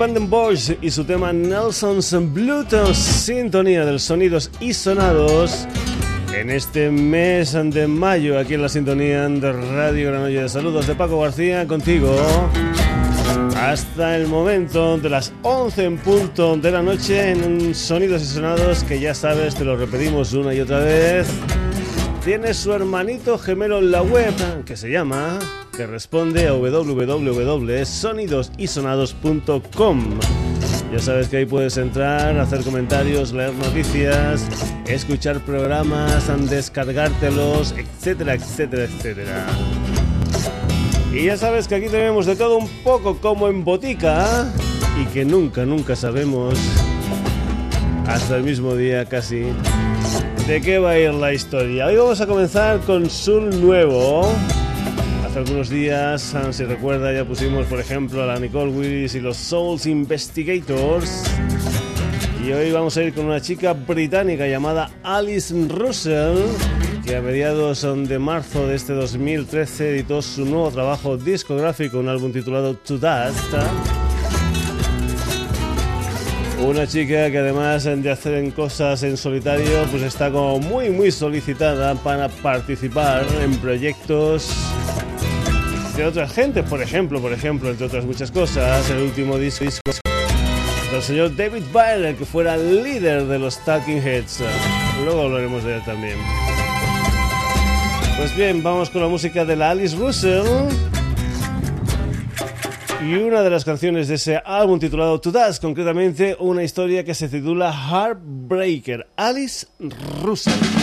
Rick Vandenbosch y su tema Nelson's Bluetooth, sintonía de sonidos y sonados en este mes de mayo, aquí en la sintonía de Radio Granolla de Saludos de Paco García, contigo hasta el momento de las 11 en punto de la noche en Sonidos y Sonados que ya sabes, te lo repetimos una y otra vez. Tiene su hermanito gemelo en la web que se llama que responde a www.sonidosisonados.com. Ya sabes que ahí puedes entrar, hacer comentarios, leer noticias, escuchar programas, descargártelos, etcétera, etcétera, etcétera. Y ya sabes que aquí tenemos de todo un poco como en botica y que nunca, nunca sabemos hasta el mismo día casi de qué va a ir la historia. Hoy vamos a comenzar con Sul Nuevo Hace algunos días, ah, si recuerda, ya pusimos, por ejemplo, a la Nicole Willis y los Souls Investigators. Y hoy vamos a ir con una chica británica llamada Alice Russell, que a mediados de marzo de este 2013 editó su nuevo trabajo discográfico, un álbum titulado To Dust. Una chica que además de hacer cosas en solitario, pues está como muy muy solicitada para participar en proyectos de otras gentes, por ejemplo, por ejemplo, entre otras muchas cosas, el último disco, del señor David Byrne, que fuera líder de los Talking Heads. Luego hablaremos de él también. Pues bien, vamos con la música de la Alice Russell. Y una de las canciones de ese álbum titulado To Dust, concretamente una historia que se titula Heartbreaker, Alice Russell.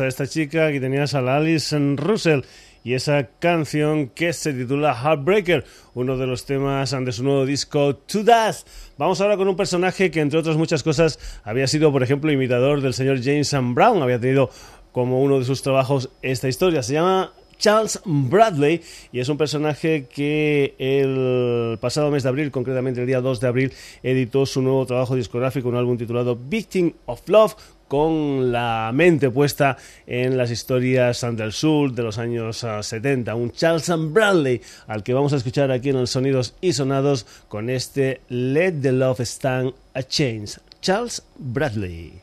A esta chica, aquí tenías a la Alison Russell y esa canción que se titula Heartbreaker, uno de los temas de su nuevo disco To Dust. Vamos ahora con un personaje que entre otras muchas cosas había sido, por ejemplo, imitador del señor James Brown, había tenido como uno de sus trabajos esta historia. Se llama Charles Bradley y es un personaje que el pasado mes de abril, concretamente el día 2 de abril, editó su nuevo trabajo discográfico, un álbum titulado Victim of Love, con la mente puesta en las historias del sur de los años 70. Ah, un Charles Bradley al que vamos a escuchar aquí en los Sonidos y Sonados con este Let the Love Stand a Change. Charles Bradley.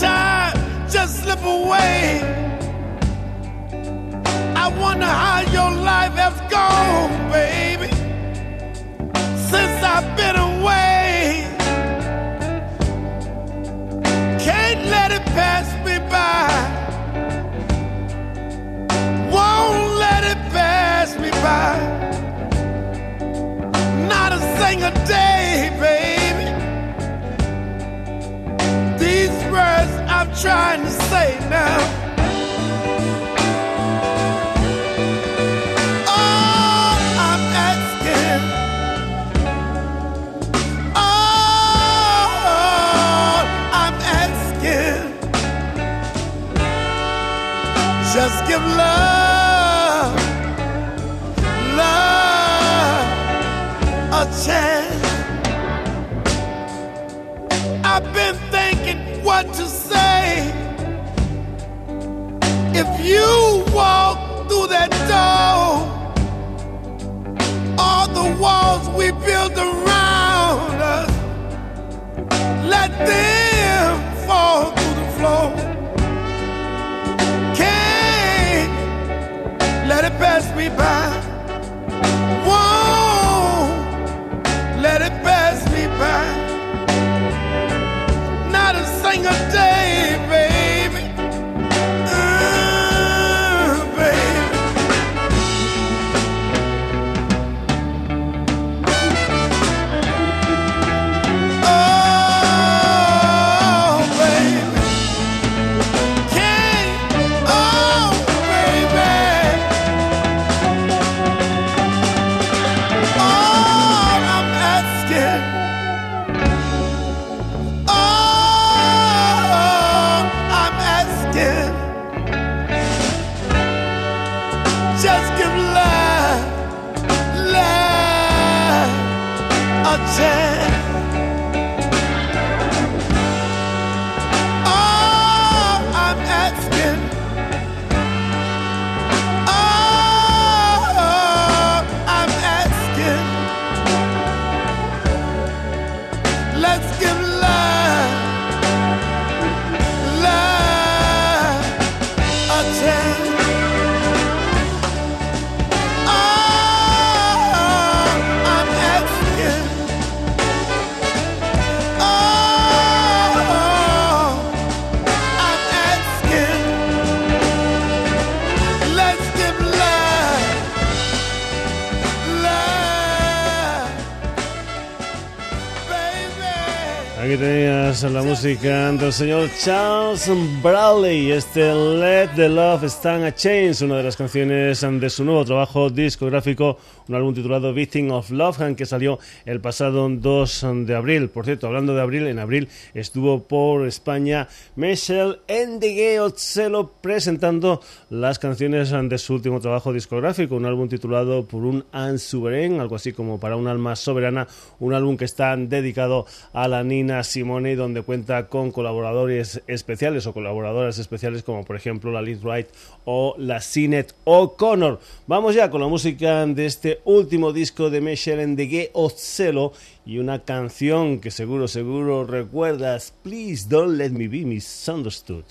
time just slip away. I wonder how your life has gone, baby, since I've been away. Can't let it pass me by. Won't let it pass me by. Not a single day. words I'm trying to say now. pretend la música del señor Charles Bradley, este Let the Love Stand a Change, una de las canciones de su nuevo trabajo discográfico, un álbum titulado Victim of Love, que salió el pasado 2 de abril. Por cierto, hablando de abril, en abril estuvo por España Michelle Otzelo presentando las canciones de su último trabajo discográfico, un álbum titulado Por un An algo así como para un alma soberana, un álbum que está dedicado a la Nina Simone, donde cuenta con colaboradores especiales o colaboradoras especiales como por ejemplo la Liz Wright o la Sinet O'Connor. Vamos ya con la música de este último disco de Michelle Endegué Ocelo y una canción que seguro, seguro recuerdas, Please Don't Let Me Be Misunderstood.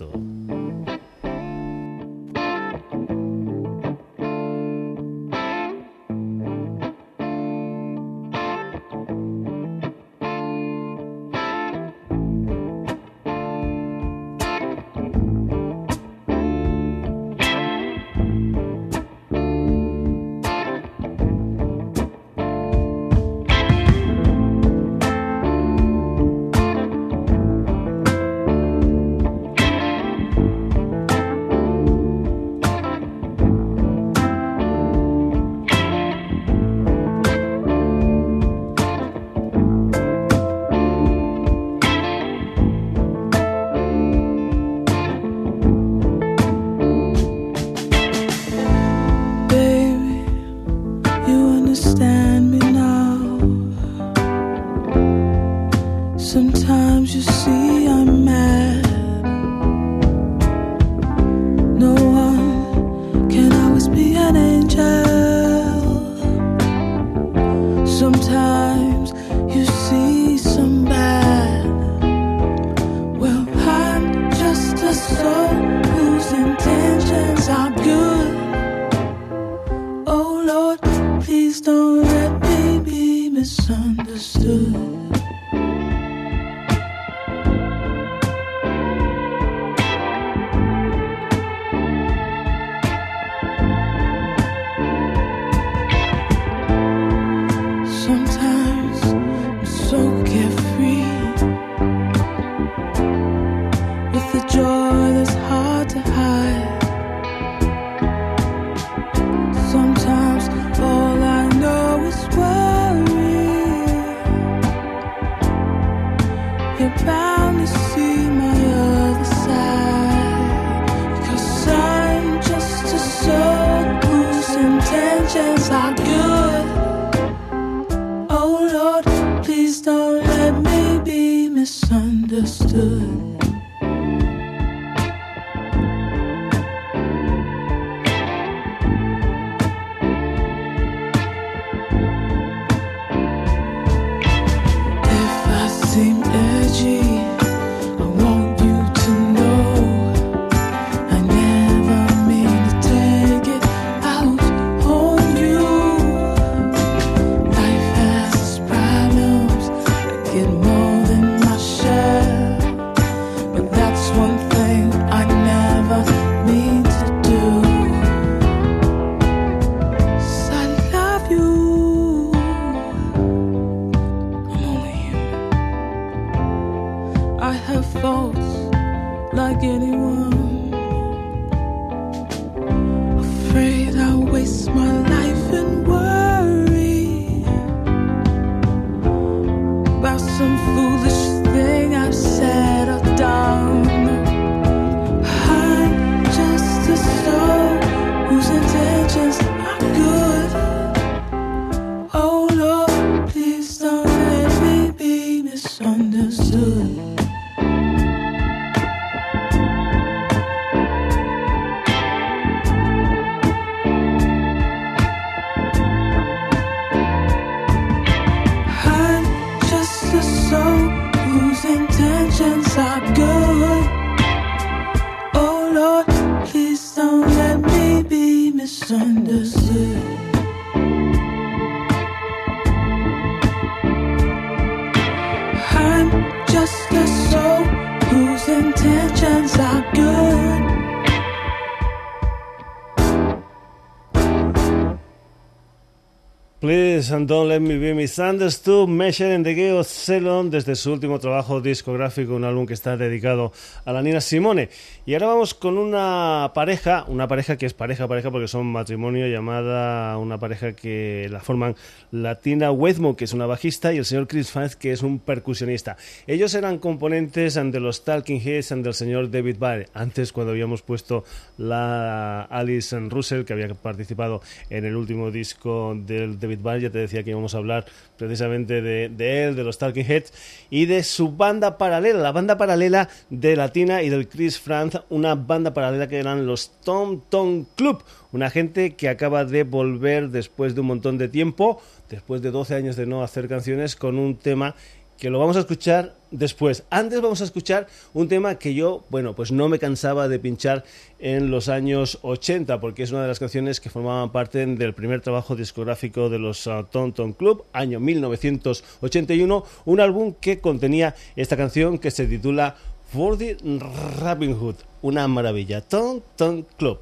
Don't Let Me Be Misunderstood, Measure in the Geo Ceylon, desde su último trabajo discográfico, un álbum que está dedicado a la Nina Simone. Y ahora vamos con una pareja, una pareja que es pareja, pareja porque son matrimonio, llamada una pareja que la forman Latina Wedmo, que es una bajista, y el señor Chris Fife, que es un percusionista. Ellos eran componentes de los Talking Heads del señor David Byrne, antes cuando habíamos puesto la Alice Russell, que había participado en el último disco del David Byrne, ya te decía que íbamos a hablar precisamente de, de, él, de los Talking Heads y de su banda paralela, la banda paralela de Latina y del Chris Franz, una banda paralela que eran los Tom Tom Club, una gente que acaba de volver después de un montón de tiempo, después de 12 años de no hacer canciones, con un tema que lo vamos a escuchar después. Antes vamos a escuchar un tema que yo, bueno, pues no me cansaba de pinchar en los años 80, porque es una de las canciones que formaban parte del primer trabajo discográfico de los uh, Tonton Club, año 1981, un álbum que contenía esta canción que se titula For the Hood, una maravilla, Tonton Club.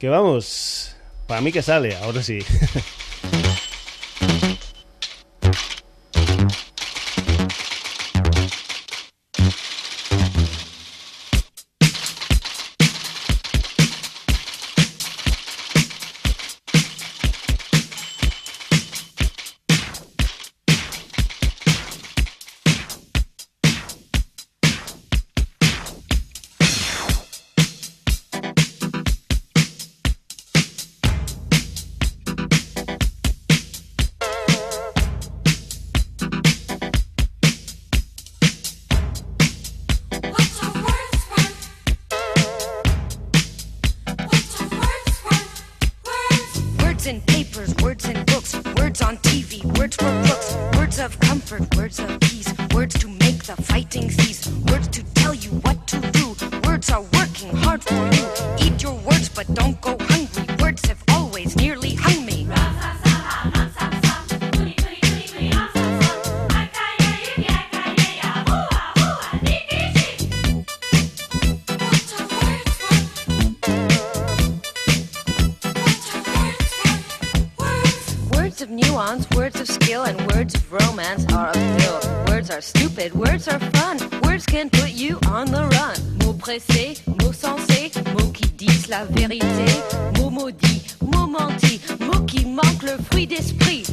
Que vamos, para mí que sale, ahora sí. Words of skill and words of romance are a pill. Words are stupid, words are fun. Words can put you on the run. Mots pressés, mots sensés, mots qui disent la vérité. Mots maudits, mots mentis, mots qui manquent le fruit d'esprit.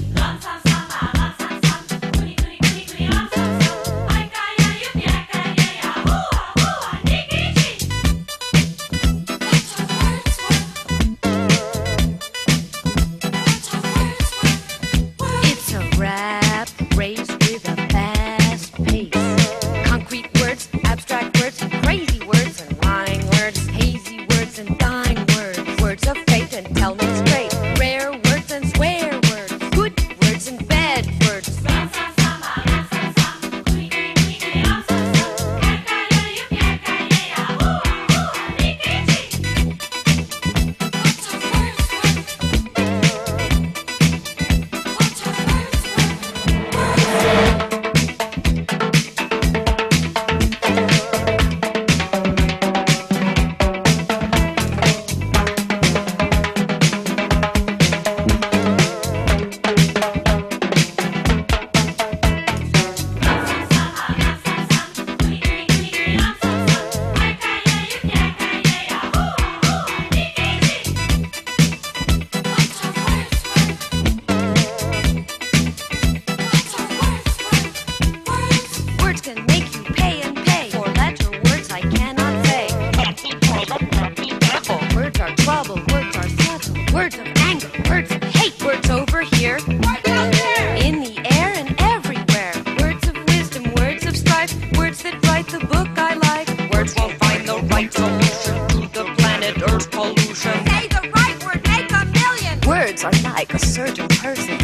person.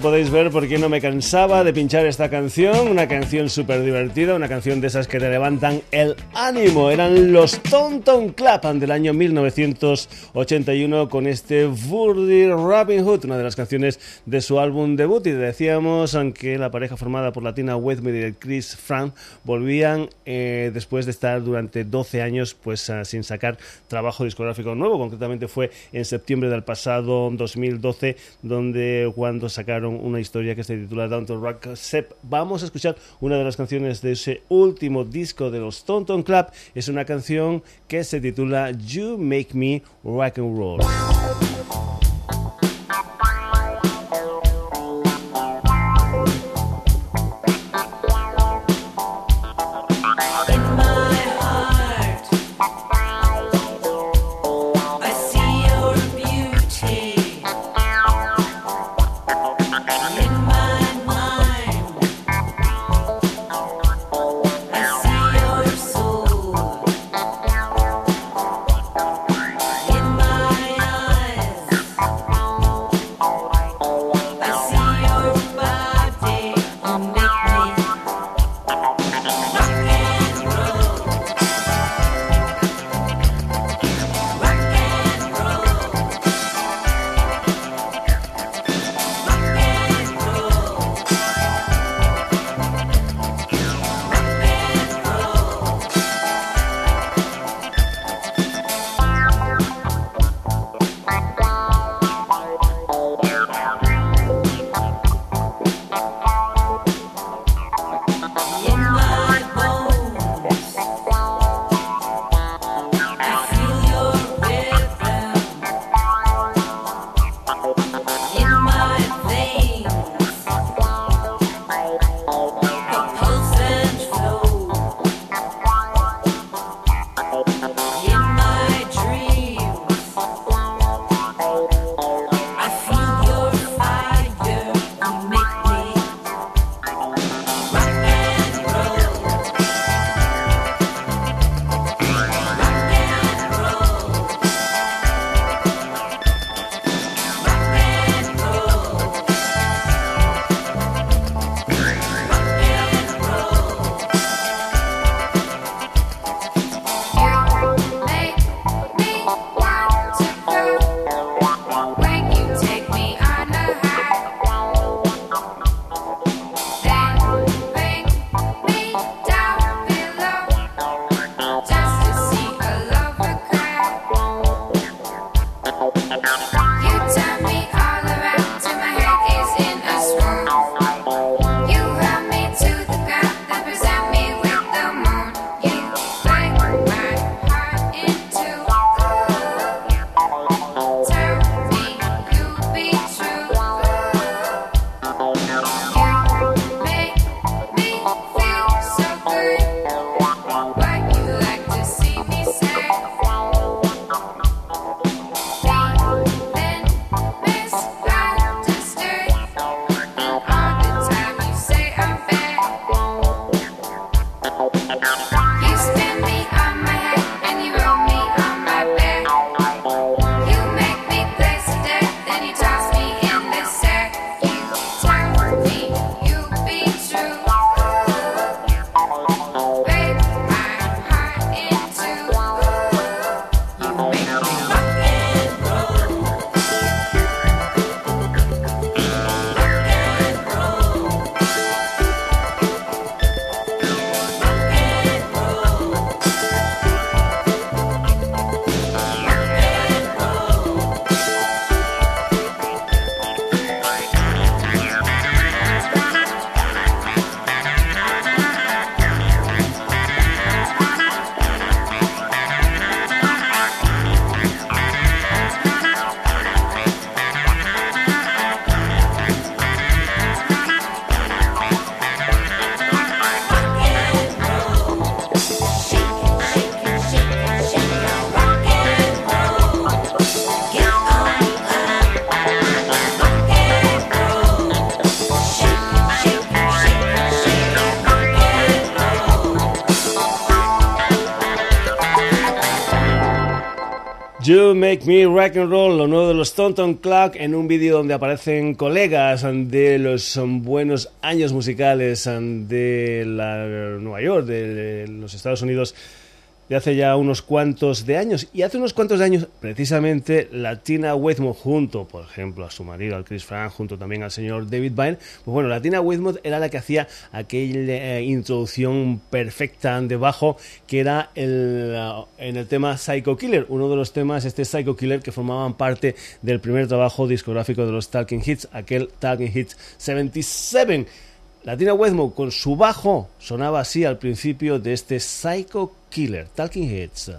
Podéis ver por qué no me cansaba de pinchar esta canción, una canción súper divertida, una canción de esas que te levantan el ánimo. Eran los Tonton Club del año 1981 con este Burdy Robin Hood, una de las canciones de su álbum debut. Y decíamos, aunque la pareja formada por Latina Westmead y Chris Frank volvían eh, después de estar durante 12 años pues ah, sin sacar trabajo discográfico nuevo. Concretamente fue en septiembre del pasado 2012 donde cuando sacaron una historia que se titula Down to Rock Sep. Vamos a escuchar una de las canciones de ese último disco de los Tonton Es una canción que se titula You Make Me Rock and Roll. Rock and Roll, lo nuevo de los Tonton Clock, en un vídeo donde aparecen colegas de los buenos años musicales de la Nueva York, de los Estados Unidos de hace ya unos cuantos de años. Y hace unos cuantos de años, precisamente, Latina Tina junto, por ejemplo, a su marido, al Chris Frank, junto también al señor David Byrne, pues bueno, Latina Tina era la que hacía aquella eh, introducción perfecta de bajo, que era el, uh, en el tema Psycho Killer, uno de los temas, este Psycho Killer, que formaban parte del primer trabajo discográfico de los Talking Hits, aquel Talking Hits 77. Latina Westmore con su bajo sonaba así al principio de este Psycho Killer, Talking Heads.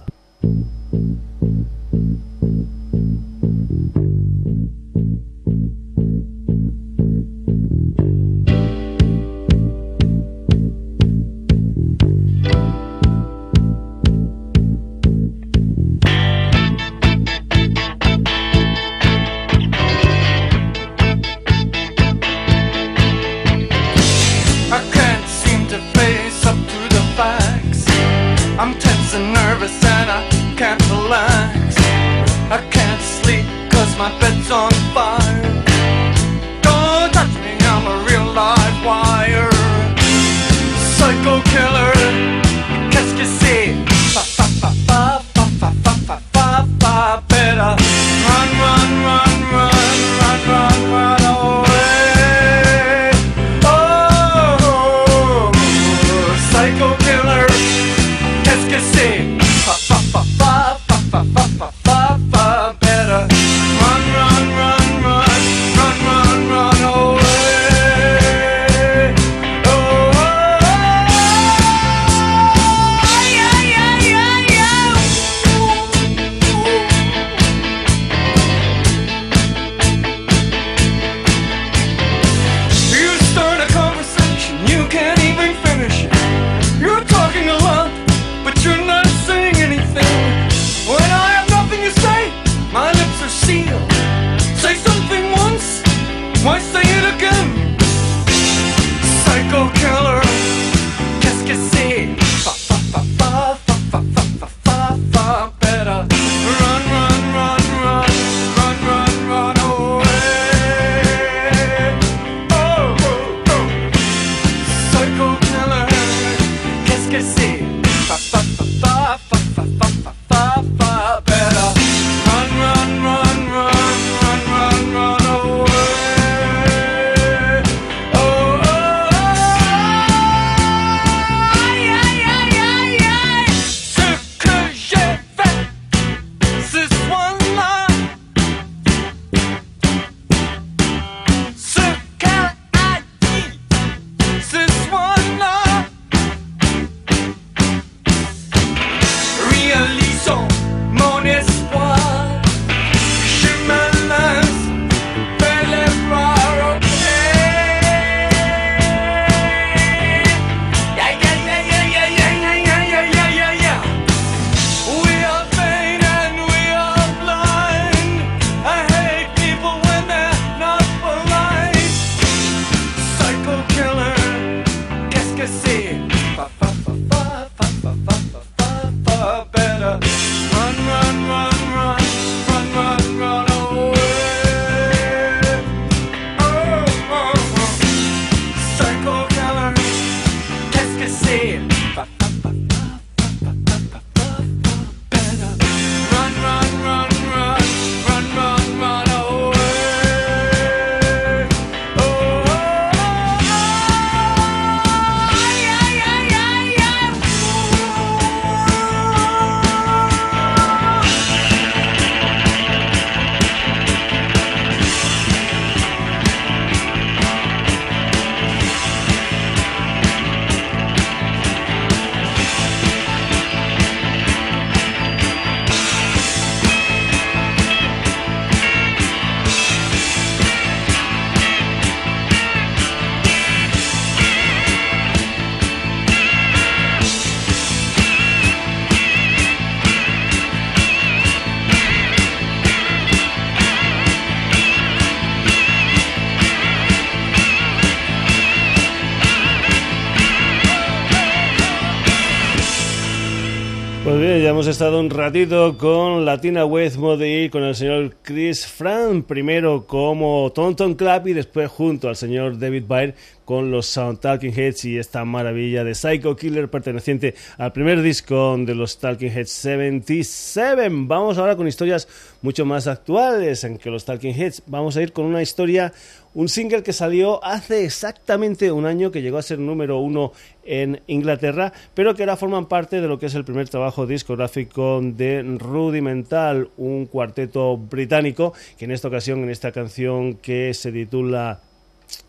Estado un ratito con Latina Wave Mode con el señor Chris Fran, primero como Tonton Club y después junto al señor David Byrne con los Talking Heads y esta maravilla de Psycho Killer perteneciente al primer disco de los Talking Heads 77. Vamos ahora con historias mucho más actuales en que los Talking Heads. Vamos a ir con una historia, un single que salió hace exactamente un año, que llegó a ser número uno en Inglaterra, pero que ahora forman parte de lo que es el primer trabajo discográfico de Rudimental, un cuarteto británico que en esta ocasión, en esta canción que se titula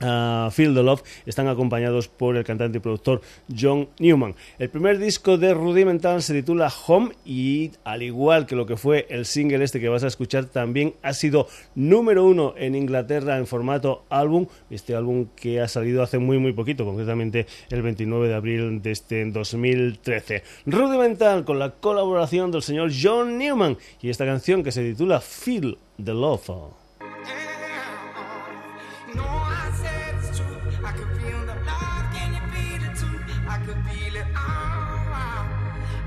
Uh, Feel the Love están acompañados por el cantante y productor John Newman. El primer disco de Rudimental se titula Home y al igual que lo que fue el single este que vas a escuchar también ha sido número uno en Inglaterra en formato álbum, este álbum que ha salido hace muy muy poquito, concretamente el 29 de abril de este 2013. Rudimental con la colaboración del señor John Newman y esta canción que se titula Feel the Love.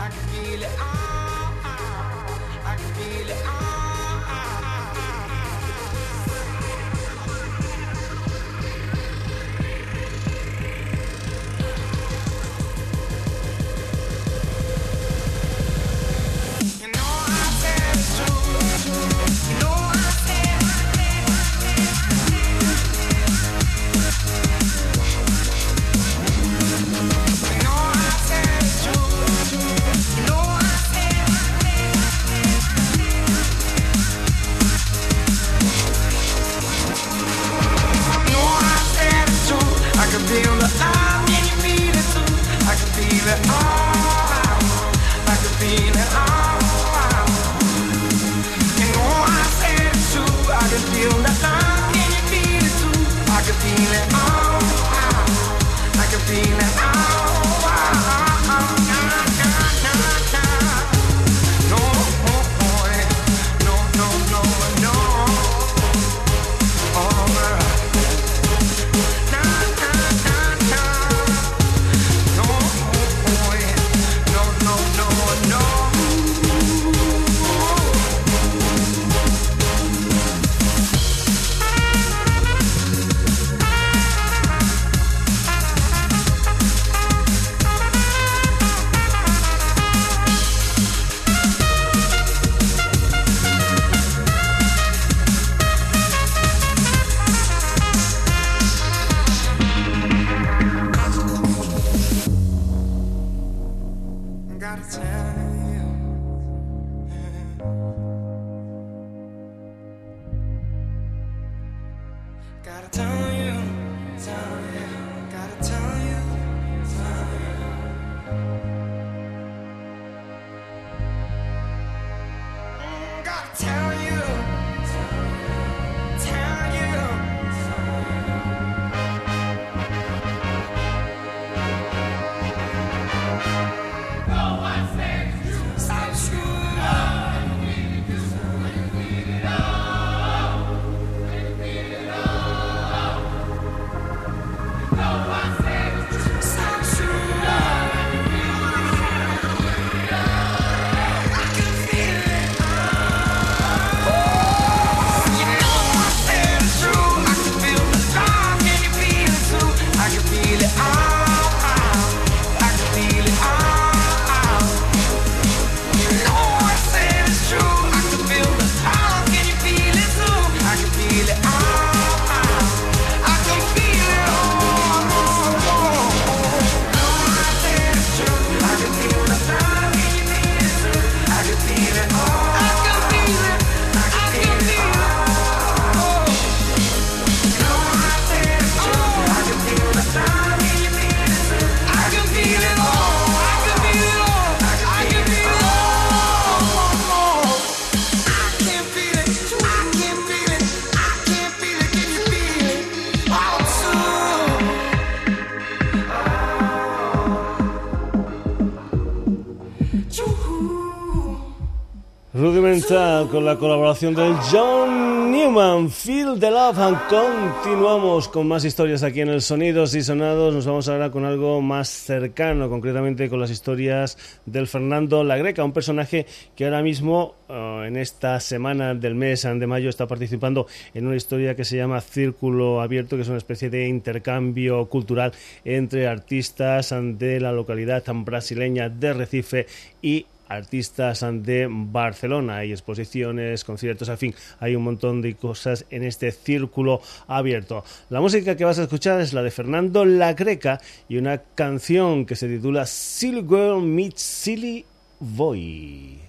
I can feel it. Oh, oh. I can feel it. Oh. Rudimental con la colaboración del John Newman, Feel the Love and continuamos con más historias aquí en el Sonidos y Sonados. Nos vamos ahora con algo más cercano, concretamente con las historias del Fernando La Greca, un personaje que ahora mismo eh, en esta semana del mes de mayo está participando en una historia que se llama Círculo Abierto, que es una especie de intercambio cultural entre artistas de la localidad brasileña de Recife y artistas de Barcelona. Hay exposiciones, conciertos, en fin, hay un montón de cosas en este círculo abierto. La música que vas a escuchar es la de Fernando La Greca y una canción que se titula Silly Girl Meets Silly Boy.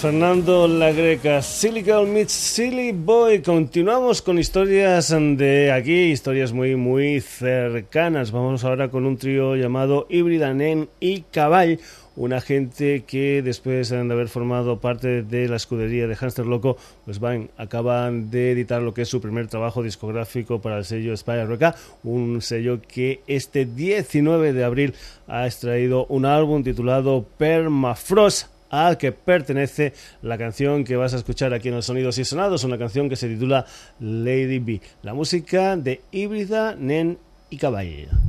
Fernando La Greca, Silly meets Silly Boy. Continuamos con historias de aquí, historias muy, muy cercanas. Vamos ahora con un trío llamado Híbrida Nen y Caball. Una gente que después de haber formado parte de la escudería de Hamster Loco, pues van, acaban de editar lo que es su primer trabajo discográfico para el sello Spire Roca, un sello que este 19 de abril ha extraído un álbum titulado Permafrost al que pertenece la canción que vas a escuchar aquí en los Sonidos y Sonados, una canción que se titula Lady B, la música de Híbrida, Nen y Caballero.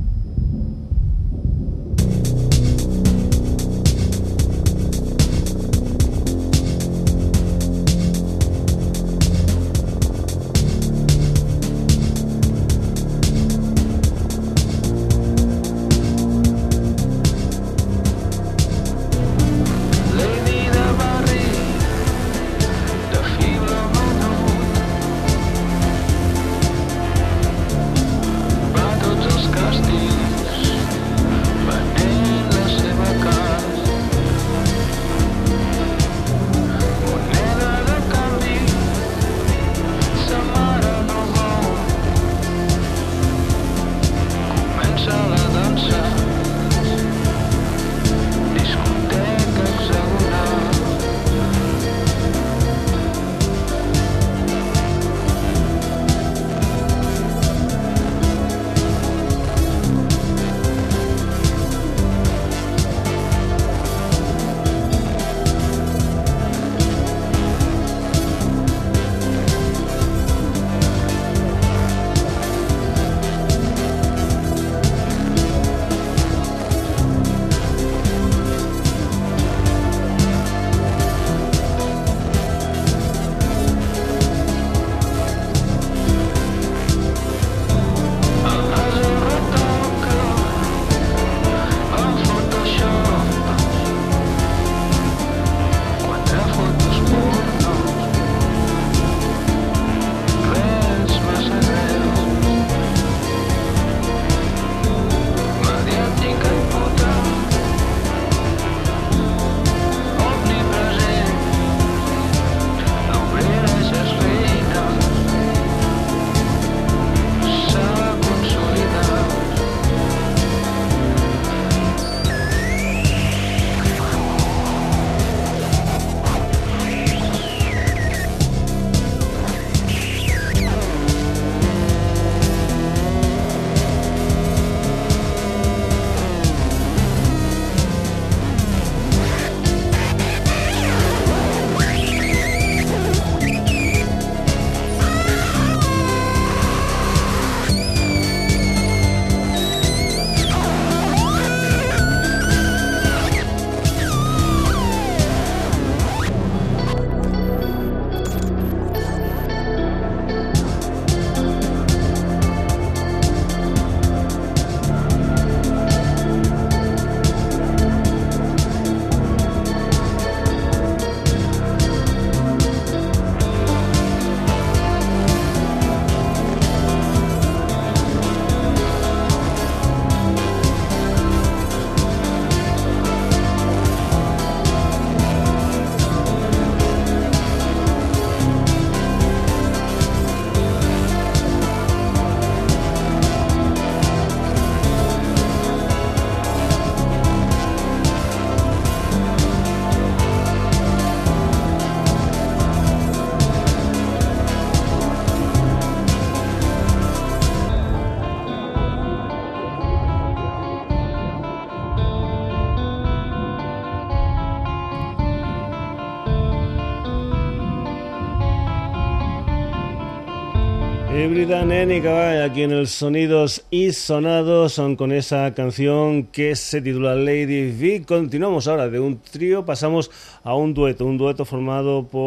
Híbrida Nénica, aquí en el Sonidos y Sonados son con esa canción que se titula Lady V. Continuamos ahora de un trío, pasamos a un dueto, un dueto formado por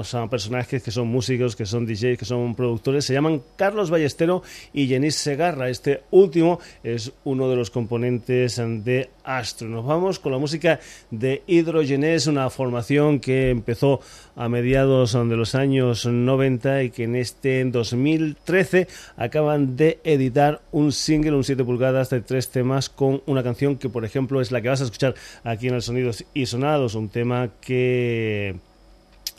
unos personajes que son músicos, que son DJs, que son productores, se llaman Carlos Ballestero y Jenis Segarra. Este último es uno de los componentes de Astro. Nos vamos con la música de Hydrogenes, una formación que empezó a mediados de los años 90 y que en este 2013 acaban de editar un single, un 7 pulgadas de tres temas con una canción que por ejemplo es la que vas a escuchar aquí en el Sonidos y Sonados, un tema que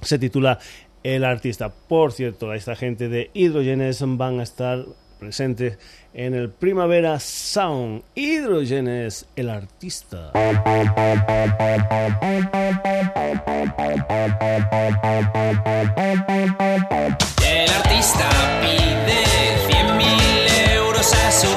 se titula El artista. Por cierto, esta gente de Hydrogenes van a estar presentes en el Primavera Sound. Hidrogenes, el artista. El artista pide 100 mil euros a su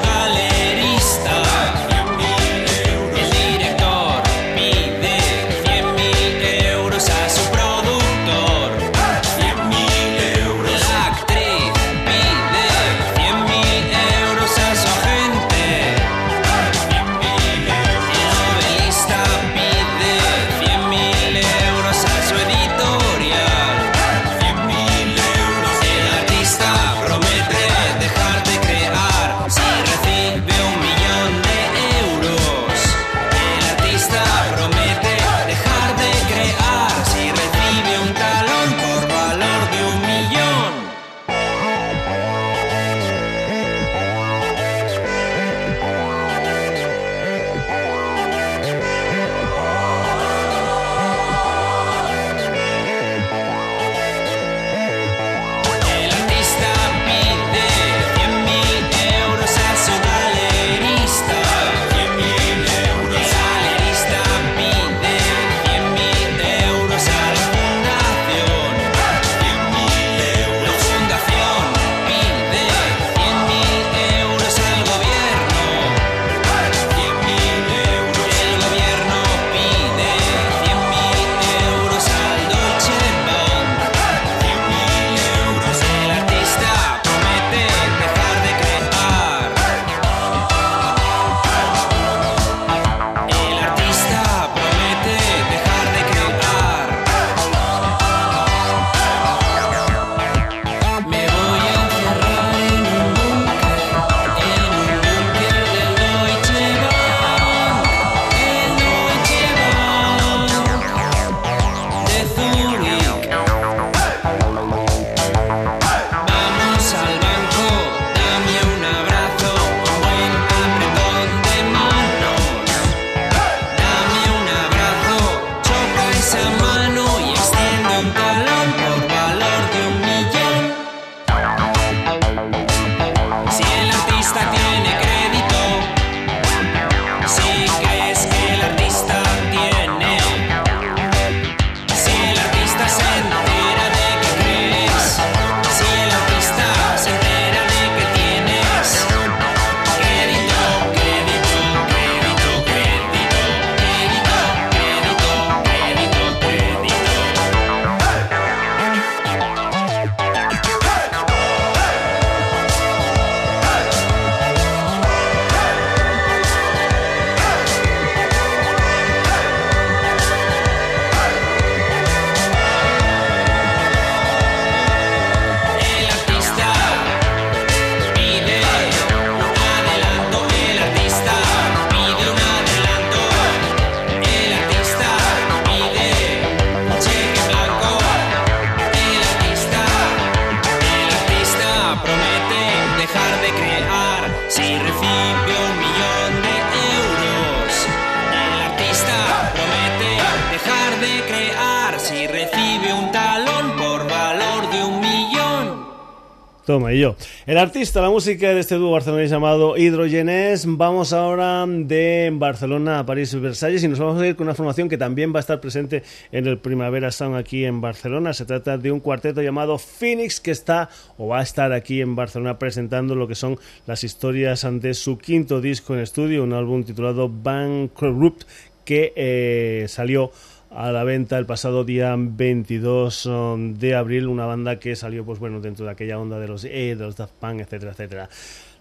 El artista, la música de este dúo barcelonés llamado Hidrogenes. Vamos ahora de Barcelona a París y Versalles y nos vamos a ir con una formación que también va a estar presente en el Primavera Sound aquí en Barcelona. Se trata de un cuarteto llamado Phoenix que está o va a estar aquí en Barcelona presentando lo que son las historias de su quinto disco en estudio, un álbum titulado Bankrupt que eh, salió a la venta el pasado día 22 um, de abril, una banda que salió pues bueno dentro de aquella onda de los E, de los Daft Punk, etcétera, etcétera.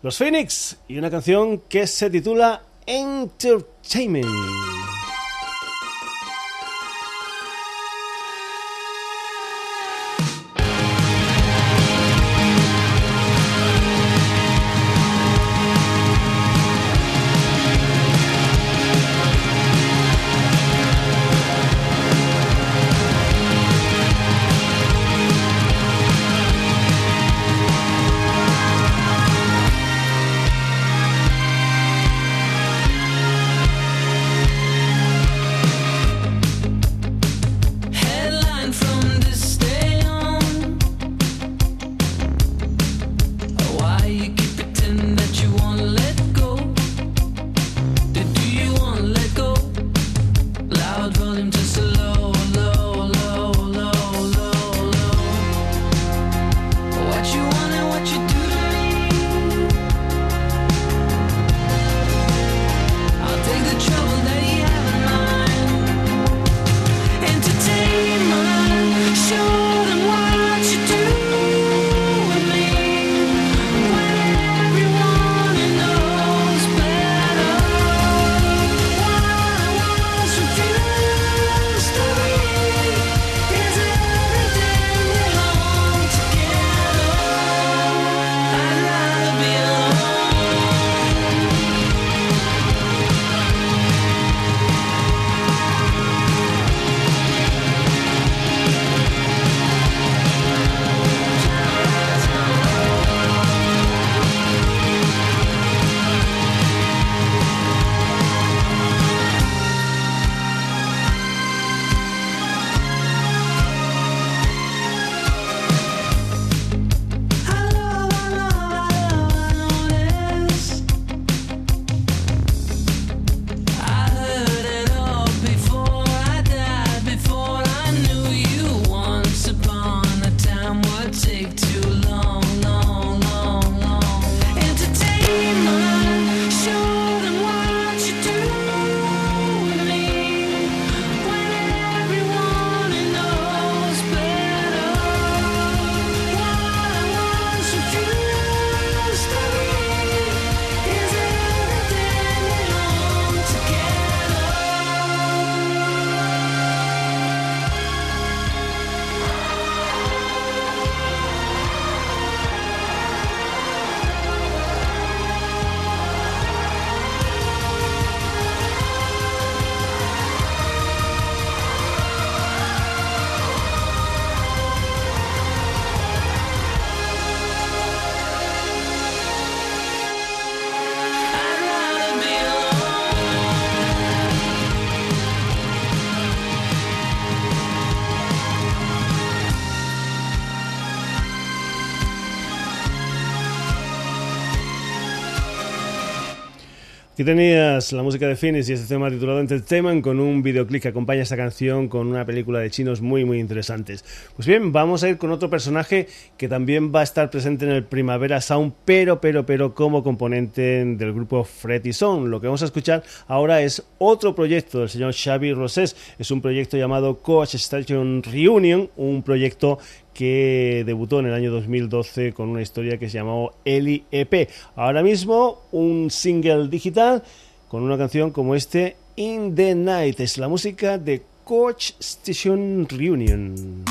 Los Phoenix y una canción que se titula Entertainment. Aquí tenías la música de Phoenix y este tema titulado Entertainment con un videoclip que acompaña esta canción con una película de chinos muy muy interesantes. Pues bien, vamos a ir con otro personaje que también va a estar presente en el Primavera Sound, pero pero pero como componente del grupo Freddy Song. Lo que vamos a escuchar ahora es otro proyecto del señor Xavi Rosés. Es un proyecto llamado Coach Station Reunion, un proyecto que debutó en el año 2012 con una historia que se llamó Eli EP. Ahora mismo un single digital con una canción como este In the Night. Es la música de Coach Station Reunion.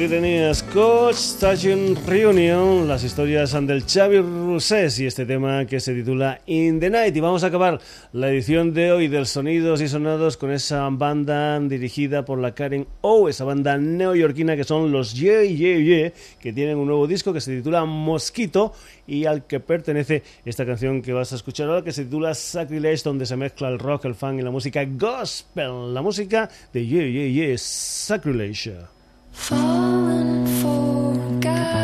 Aquí tenías Coach Station Reunion, las historias del Xavi Rousses y este tema que se titula In the Night. Y vamos a acabar la edición de hoy del Sonidos y Sonados con esa banda dirigida por la Karen O, esa banda neoyorquina que son los Yeah Yeah Yeah, que tienen un nuevo disco que se titula Mosquito y al que pertenece esta canción que vas a escuchar ahora que se titula Sacrilege, donde se mezcla el rock, el funk y la música gospel, la música de Yeah Yeah Yeah, Sacrilege. Falling for a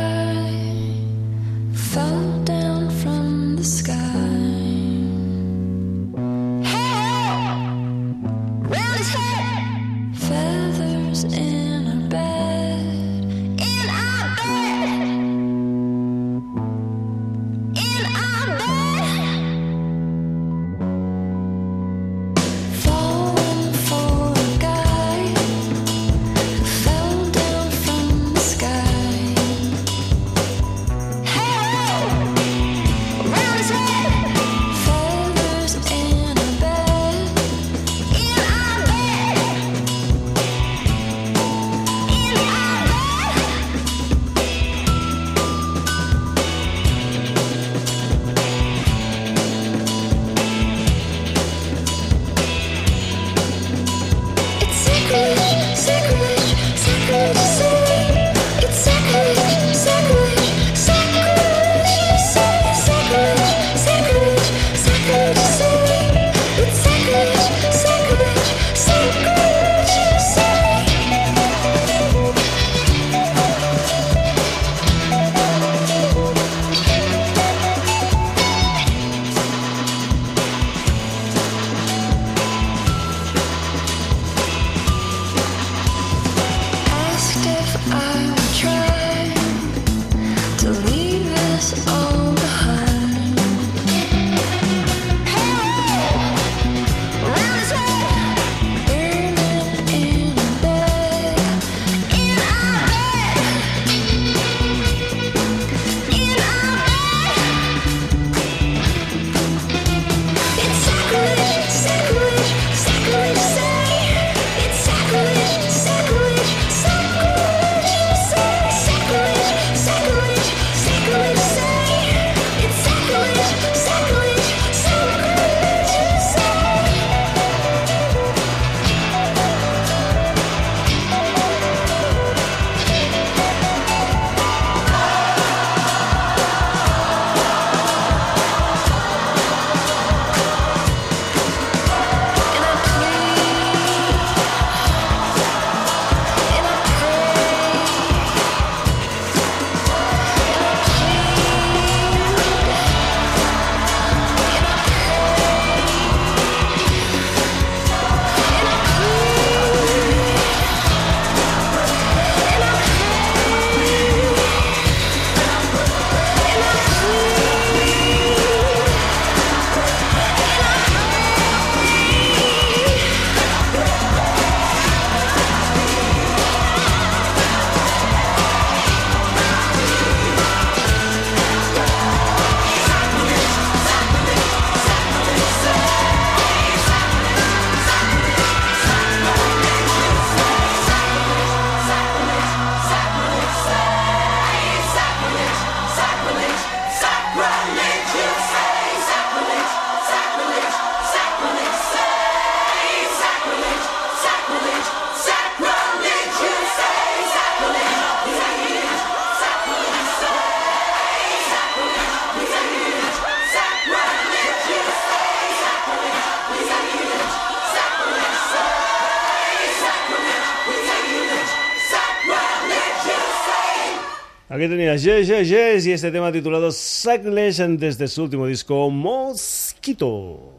Y este tema titulado Sackless desde su último disco Mosquito.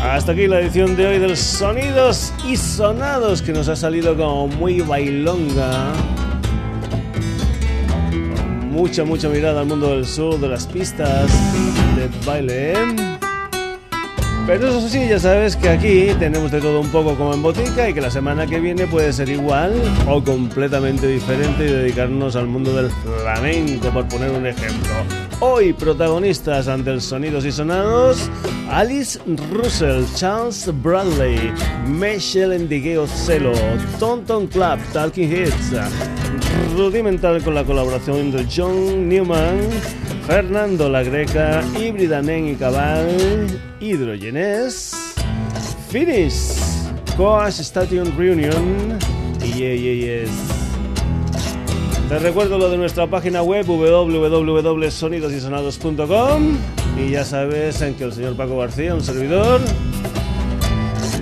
Hasta aquí la edición de hoy del Sonidos y Sonados que nos ha salido como muy bailonga. Mucha, mucha mirada al mundo del sur, de las pistas de baile. Pero eso sí, ya sabes que aquí tenemos de todo un poco como en botica y que la semana que viene puede ser igual o completamente diferente y dedicarnos al mundo del flamenco, por poner un ejemplo. Hoy protagonistas ante el Sonidos y Sonados, Alice Russell, Charles Bradley, Michelle Endigue Celo, Tonton Club, Talking Heads, Rudimental con la colaboración de John Newman, Fernando La Greca, Híbrida Nen y Cabal, Hidrogenes, Finish, Coas Station Reunion y Yeah Yes. Te recuerdo lo de nuestra página web www.sonidosysonados.com y ya sabes en que el señor Paco García, un servidor,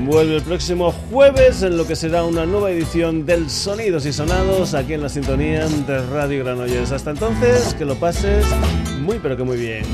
vuelve el próximo jueves en lo que será una nueva edición del Sonidos y Sonados aquí en la sintonía de Radio Granollers. Hasta entonces, que lo pases muy pero que muy bien.